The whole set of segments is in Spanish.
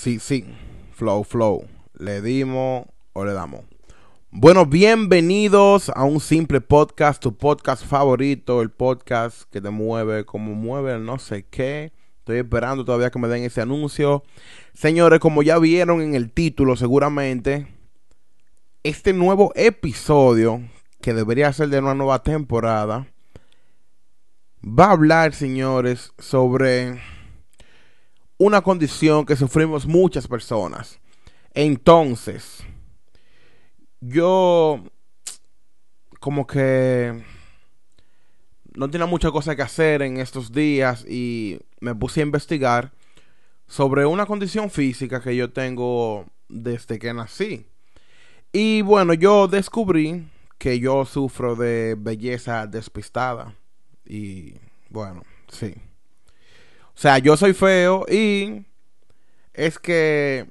Sí, sí. Flow, flow. Le dimos o le damos. Bueno, bienvenidos a un simple podcast, tu podcast favorito, el podcast que te mueve como mueve el no sé qué. Estoy esperando todavía que me den ese anuncio. Señores, como ya vieron en el título seguramente, este nuevo episodio, que debería ser de una nueva temporada, va a hablar, señores, sobre una condición que sufrimos muchas personas. Entonces, yo como que no tenía mucha cosa que hacer en estos días y me puse a investigar sobre una condición física que yo tengo desde que nací. Y bueno, yo descubrí que yo sufro de belleza despistada. Y bueno, sí. O sea, yo soy feo y es que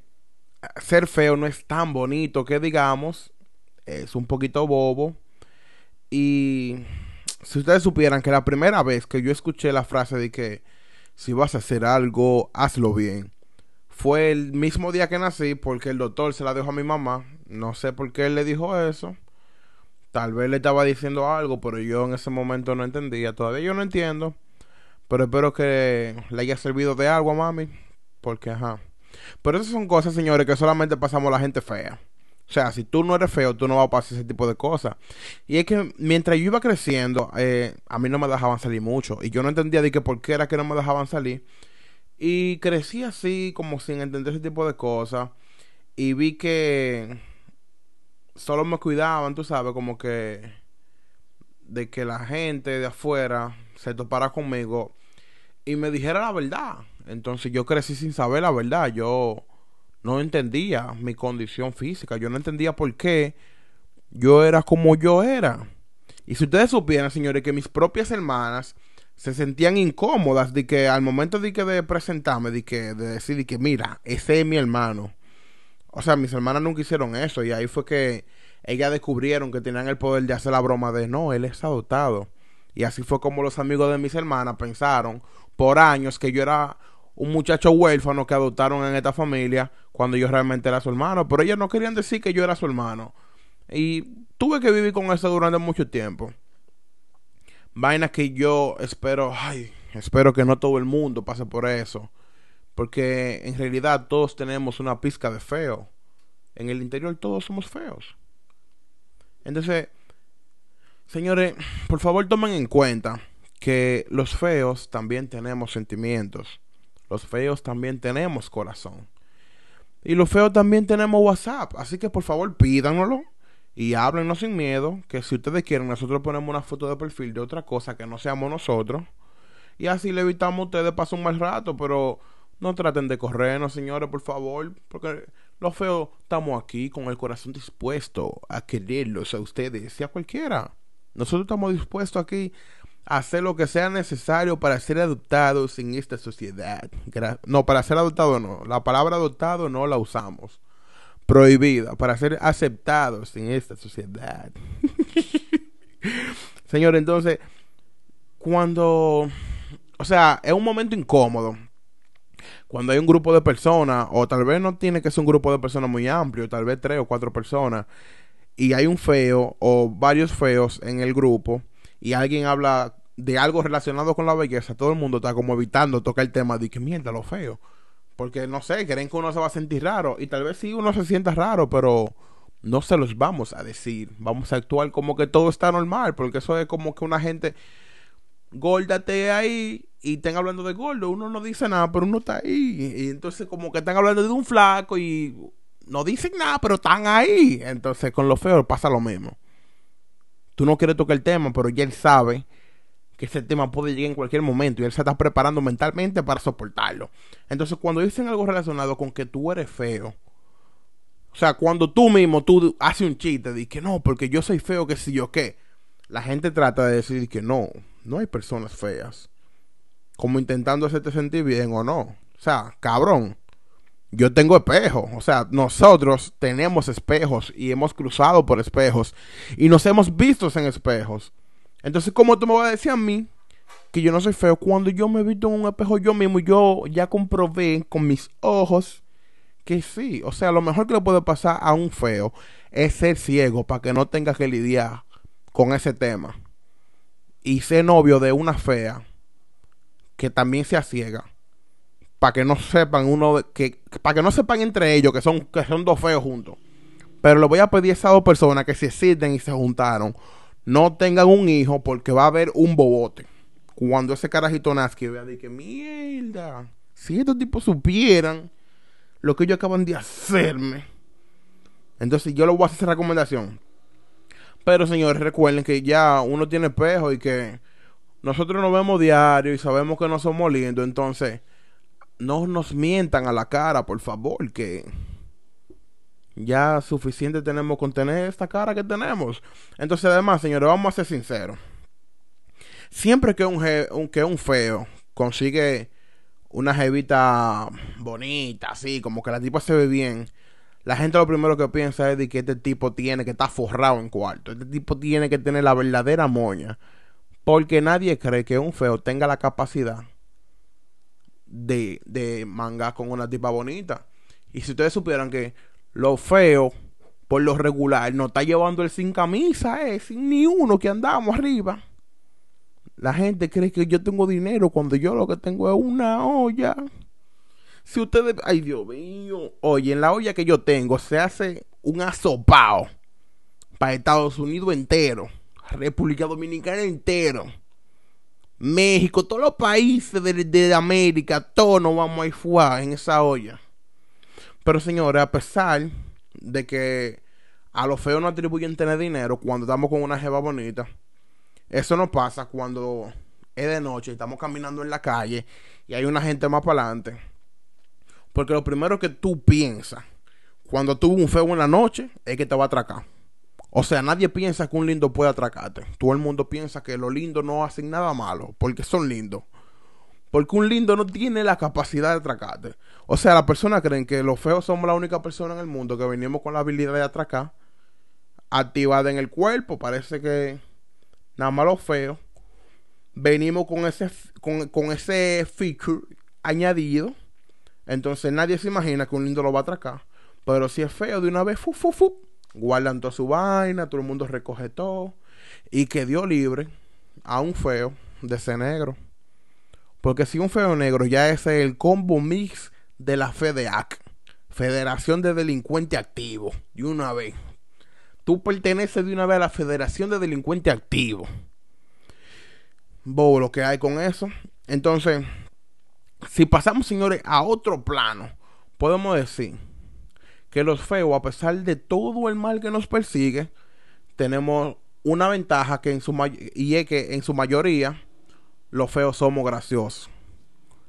ser feo no es tan bonito que digamos, es un poquito bobo. Y si ustedes supieran que la primera vez que yo escuché la frase de que si vas a hacer algo, hazlo bien, fue el mismo día que nací porque el doctor se la dejó a mi mamá. No sé por qué él le dijo eso. Tal vez le estaba diciendo algo, pero yo en ese momento no entendía. Todavía yo no entiendo. Pero espero que le haya servido de algo a mami. Porque, ajá. Pero esas son cosas, señores, que solamente pasamos la gente fea. O sea, si tú no eres feo, tú no vas a pasar ese tipo de cosas. Y es que mientras yo iba creciendo, eh, a mí no me dejaban salir mucho. Y yo no entendía de que por qué era que no me dejaban salir. Y crecí así, como sin entender ese tipo de cosas. Y vi que solo me cuidaban, tú sabes, como que de que la gente de afuera se topara conmigo y me dijera la verdad. Entonces yo crecí sin saber la verdad. Yo no entendía mi condición física. Yo no entendía por qué yo era como yo era. Y si ustedes supieran, señores, que mis propias hermanas se sentían incómodas de que al momento de que de presentarme, de que de decir que mira, ese es mi hermano. O sea, mis hermanas nunca hicieron eso y ahí fue que ellas descubrieron que tenían el poder de hacer la broma de no, él es adoptado. Y así fue como los amigos de mis hermanas pensaron por años que yo era un muchacho huérfano que adoptaron en esta familia cuando yo realmente era su hermano. Pero ellos no querían decir que yo era su hermano. Y tuve que vivir con eso durante mucho tiempo. Vaina que yo espero, ay, espero que no todo el mundo pase por eso. Porque en realidad todos tenemos una pizca de feo. En el interior todos somos feos. Entonces, Señores, por favor tomen en cuenta que los feos también tenemos sentimientos. Los feos también tenemos corazón. Y los feos también tenemos WhatsApp. Así que por favor pídanoslo y háblenos sin miedo. Que si ustedes quieren, nosotros ponemos una foto de perfil de otra cosa que no seamos nosotros. Y así le evitamos a ustedes pasar un mal rato. Pero no traten de corrernos, señores, por favor. Porque los feos estamos aquí con el corazón dispuesto a quererlos a ustedes y a cualquiera. Nosotros estamos dispuestos aquí a hacer lo que sea necesario para ser adoptados en esta sociedad. No, para ser adoptado no. La palabra adoptado no la usamos. Prohibida. Para ser aceptados en esta sociedad. Señor, entonces, cuando... O sea, es un momento incómodo. Cuando hay un grupo de personas, o tal vez no tiene que ser un grupo de personas muy amplio, tal vez tres o cuatro personas, y hay un feo o varios feos en el grupo y alguien habla de algo relacionado con la belleza, todo el mundo está como evitando tocar el tema de que mierda lo feo. Porque no sé, creen que uno se va a sentir raro. Y tal vez sí uno se sienta raro, pero no se los vamos a decir. Vamos a actuar como que todo está normal. Porque eso es como que una gente górdate ahí y estén hablando de gordo. Uno no dice nada, pero uno está ahí. Y entonces como que están hablando de un flaco y no dicen nada, pero están ahí. Entonces, con lo feo pasa lo mismo. Tú no quieres tocar el tema, pero ya él sabe que ese tema puede llegar en cualquier momento y él se está preparando mentalmente para soportarlo. Entonces, cuando dicen algo relacionado con que tú eres feo, o sea, cuando tú mismo tú haces un chiste de que no, porque yo soy feo, que si yo qué, la gente trata de decir que no, no hay personas feas. Como intentando hacerte sentir bien o no. O sea, cabrón yo tengo espejos. O sea, nosotros tenemos espejos y hemos cruzado por espejos y nos hemos visto en espejos. Entonces, ¿cómo tú me vas a decir a mí que yo no soy feo cuando yo me he visto en un espejo yo mismo? Yo ya comprobé con mis ojos que sí. O sea, lo mejor que le puede pasar a un feo es ser ciego para que no tenga que lidiar con ese tema. Y ser novio de una fea que también sea ciega. Para que no sepan uno que para que no sepan entre ellos que son que son dos feos juntos. Pero le voy a pedir a esas dos personas que se existen y se juntaron, no tengan un hijo porque va a haber un bobote. Cuando ese carajito nazca vea de que mierda, si estos tipos supieran lo que ellos acaban de hacerme. Entonces yo le voy a hacer esa recomendación. Pero señores, recuerden que ya uno tiene espejo y que nosotros nos vemos diario y sabemos que no somos lindos. Entonces, no nos mientan a la cara, por favor, que ya suficiente tenemos con tener esta cara que tenemos. Entonces, además, señores, vamos a ser sinceros. Siempre que un, que un feo consigue una jevita bonita, así, como que la tipa se ve bien, la gente lo primero que piensa es de que este tipo tiene que estar forrado en cuarto. Este tipo tiene que tener la verdadera moña. Porque nadie cree que un feo tenga la capacidad de, de mangar con una tipa bonita. Y si ustedes supieran que lo feo, por lo regular, no está llevando el sin camisa, eh, sin ni uno que andamos arriba. La gente cree que yo tengo dinero cuando yo lo que tengo es una olla. Si ustedes, ay Dios mío, oye, en la olla que yo tengo se hace un asopao para Estados Unidos entero, República Dominicana entero, México, todos los países de, América, todos nos vamos a ir en esa olla. Pero señores, a pesar de que a los feos no atribuyen tener dinero cuando estamos con una jeva bonita, eso no pasa cuando es de noche y estamos caminando en la calle y hay una gente más para adelante. Porque lo primero que tú piensas cuando tuvo un feo en la noche es que te va a atracar. O sea, nadie piensa que un lindo puede atracarte. Todo el mundo piensa que los lindos no hacen nada malo porque son lindos. Porque un lindo no tiene la capacidad de atracarte. O sea, las personas creen que los feos somos la única persona en el mundo que venimos con la habilidad de atracar activada en el cuerpo. Parece que nada más los feos venimos con ese, con, ese feature añadido. Entonces nadie se imagina que un lindo lo va a atracar. Pero si es feo, de una vez, fu, fu, fu, guardan toda su vaina, todo el mundo recoge todo. Y que dio libre a un feo de ese negro. Porque si un feo negro ya es el combo mix de la FEDEAC, Federación de Delincuentes Activos, de una vez. Tú perteneces de una vez a la Federación de Delincuentes Activos. Bobo lo que hay con eso. Entonces, si pasamos, señores, a otro plano, podemos decir que los feos, a pesar de todo el mal que nos persigue, tenemos una ventaja que en su y es que en su mayoría los feos somos graciosos.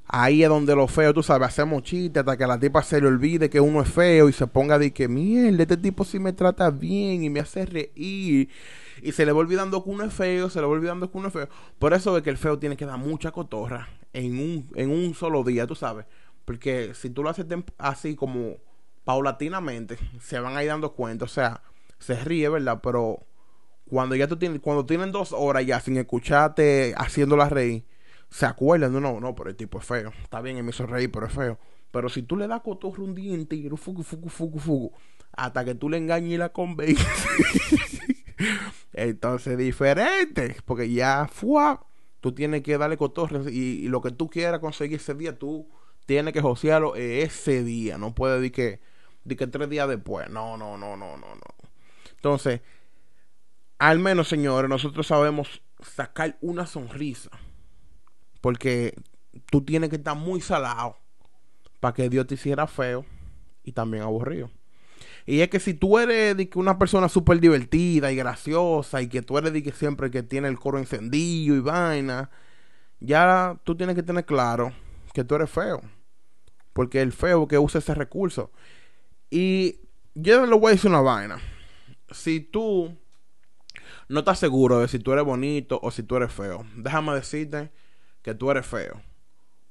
Ahí es donde los feos, tú sabes, hacemos chistes hasta que a la tipa se le olvide que uno es feo y se ponga de que, mierda, este tipo sí me trata bien y me hace reír. Y se le va olvidando que uno es feo, se le va olvidando que uno es feo. Por eso es que el feo tiene que dar mucha cotorra en un, en un solo día, tú sabes. Porque si tú lo haces así como paulatinamente, se van a ir dando cuenta. O sea, se ríe, ¿verdad? Pero cuando ya tú tienes, cuando tienen dos horas ya sin escucharte haciéndola reír, se acuerdan, no, no, no, pero el tipo es feo. Está bien, él me hizo reír, pero es feo. Pero si tú le das cotorro un día entero, fugu, fugu, fugu, hasta que tú le engañes y la convences, entonces diferente, porque ya fue, tú tienes que darle cotorro y, lo que tú quieras conseguir ese día, tú tienes que josearlo ese día, no puede decir que, de que tres días después, no, no, no, no, no, no. Entonces, al menos, señores, nosotros sabemos sacar una sonrisa. Porque tú tienes que estar muy salado para que Dios te hiciera feo y también aburrido. Y es que si tú eres de que una persona súper divertida y graciosa y que tú eres de que siempre que tiene el coro encendido y vaina, ya tú tienes que tener claro que tú eres feo. Porque el feo que usa ese recurso. Y yo le voy a decir una vaina. Si tú no estás seguro de si tú eres bonito o si tú eres feo. Déjame decirte que tú eres feo.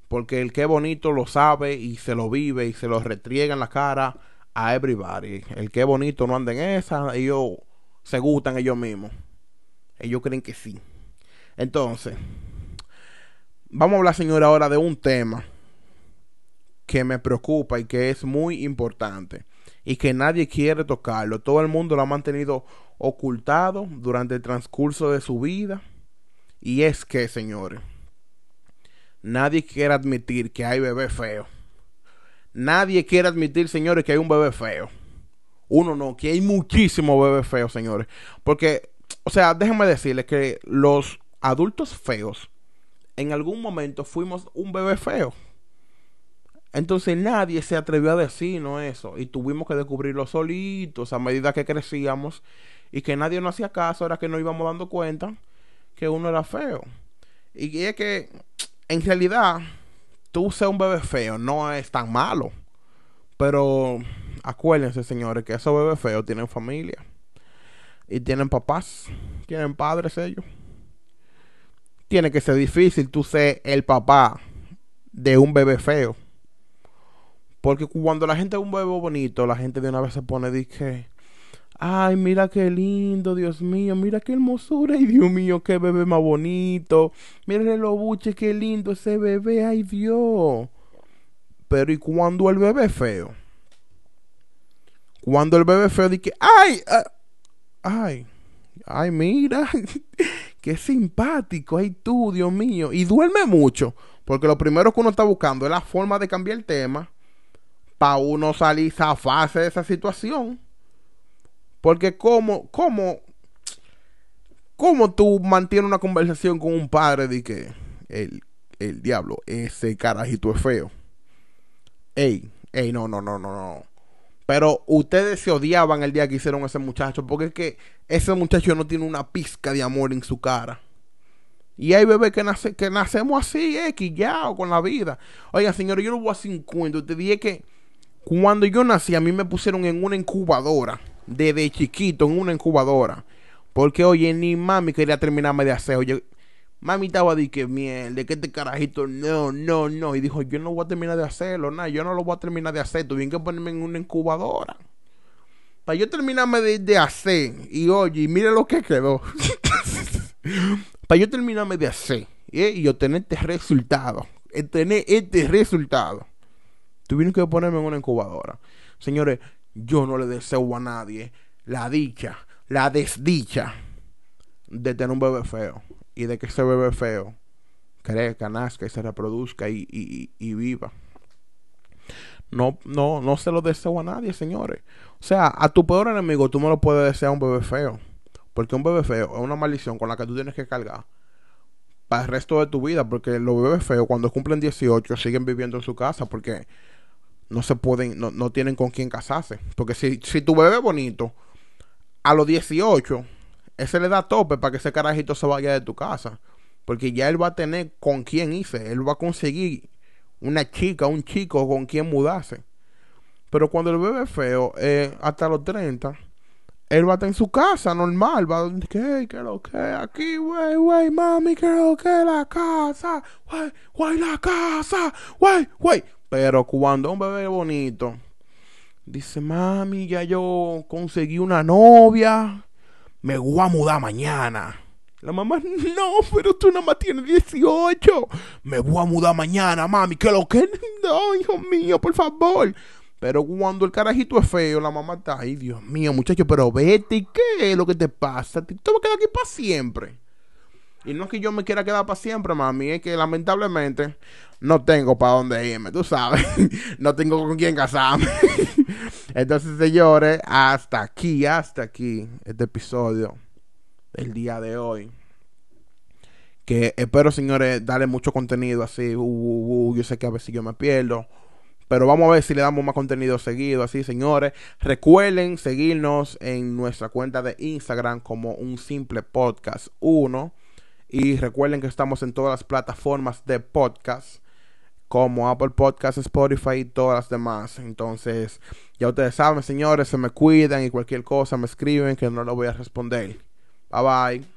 Porque el que es bonito lo sabe y se lo vive y se lo retriega en la cara a everybody. El que es bonito no anda en esa, ellos se gustan ellos mismos. Ellos creen que sí. Entonces, vamos a hablar, señora, ahora de un tema que me preocupa y que es muy importante y que nadie quiere tocarlo. Todo el mundo lo ha mantenido ocultado durante el transcurso de su vida. Y es que, señores, nadie quiere admitir que hay bebé feo. Nadie quiere admitir, señores, que hay un bebé feo. Uno no, que hay muchísimos bebés feos, señores. Porque, o sea, déjenme decirles que los adultos feos, en algún momento fuimos un bebé feo. Entonces nadie se atrevió a decirnos eso y tuvimos que descubrirlo solitos a medida que crecíamos y que nadie nos hacía caso, era que nos íbamos dando cuenta que uno era feo. Y es que en realidad tú ser un bebé feo no es tan malo. Pero acuérdense, señores, que esos bebés feos tienen familia. Y tienen papás, tienen padres ellos. Tiene que ser difícil tú ser el papá de un bebé feo. Porque cuando la gente es un bebé bonito, la gente de una vez se pone dije, ay, mira qué lindo, Dios mío, mira qué hermosura, ay, Dios mío, qué bebé más bonito. Mira lo buche, qué lindo ese bebé, ay, Dios. Pero ¿y cuando el bebé feo? Cuando el bebé feo dice, ay, ah, ay, ay, mira, qué simpático, ay tú, Dios mío. Y duerme mucho, porque lo primero que uno está buscando es la forma de cambiar el tema para uno salir zafarse de esa situación. Porque como, como, cómo tú mantienes una conversación con un padre de que el, el diablo, ese carajito es feo. Ey, ey, no, no, no, no, no. Pero ustedes se odiaban el día que hicieron ese muchacho, porque es que ese muchacho no tiene una pizca de amor en su cara. Y hay bebés que, nace, que nacemos así, o con la vida. Oiga, señores, yo no voy a 50. Te dije que cuando yo nací, a mí me pusieron en una incubadora. Desde chiquito, en una incubadora. Porque, oye, ni mami quería terminarme de hacer. Oye, Mami estaba de que de que este carajito, no, no, no. Y dijo, yo no voy a terminar de hacerlo, nada, yo no lo voy a terminar de hacer. Tuve que ponerme en una incubadora. Para yo terminarme de, hacer. Y oye, mire lo que quedó. Para yo terminarme de hacer. ¿eh? Y obtener este resultado. Tener este resultado. Tuvieron que ponerme en una incubadora. Señores, yo no le deseo a nadie la dicha, la desdicha de tener un bebé feo y de que ese bebé feo crezca, nazca y se reproduzca y, y, viva. No, no, no se lo deseo a nadie, señores. O sea, a tu peor enemigo tú no lo puedes desear un bebé feo. Porque un bebé feo es una maldición con la que tú tienes que cargar para el resto de tu vida. Porque los bebés feos, cuando cumplen 18, siguen viviendo en su casa. Porque no se pueden, no, no tienen con quién casarse. Porque si, si tu bebé bonito, a los 18 ese le da tope para que ese carajito se vaya de tu casa. Porque ya él va a tener con quién irse. Él va a conseguir una chica, un chico con quien mudarse. Pero cuando el bebé es feo, eh, hasta los 30, él va a estar en su casa normal. Va a decir, ¿qué? ¿Qué lo que? Aquí, güey, güey, mami, ¿qué lo que? La casa, güey, güey, la casa, güey, güey. Pero cuando un bebé bonito, dice, mami, ya yo conseguí una novia me voy a mudar mañana. La mamá, no, pero tú nada más tienes 18. Me voy a mudar mañana, mami. ¿Qué lo que? No, hijo mío, por favor. Pero cuando el carajito es feo, la mamá está, ay, Dios mío, muchacho, pero vete, ¿qué es lo que te pasa? Te vas a quedar aquí para siempre. Y no es que yo me quiera quedar para siempre, mami, es que lamentablemente no tengo para dónde irme, tú sabes. no tengo con quién casarme. Entonces, señores, hasta aquí, hasta aquí este episodio del día de hoy. Que espero, señores, darle mucho contenido así. Uh, uh, uh, yo sé que a veces yo me pierdo. Pero vamos a ver si le damos más contenido seguido, así, señores. Recuerden seguirnos en nuestra cuenta de Instagram como un simple podcast 1. Y recuerden que estamos en todas las plataformas de podcast, como Apple Podcasts, Spotify y todas las demás. Entonces, ya ustedes saben, señores, se me cuidan y cualquier cosa me escriben que no lo voy a responder. Bye bye.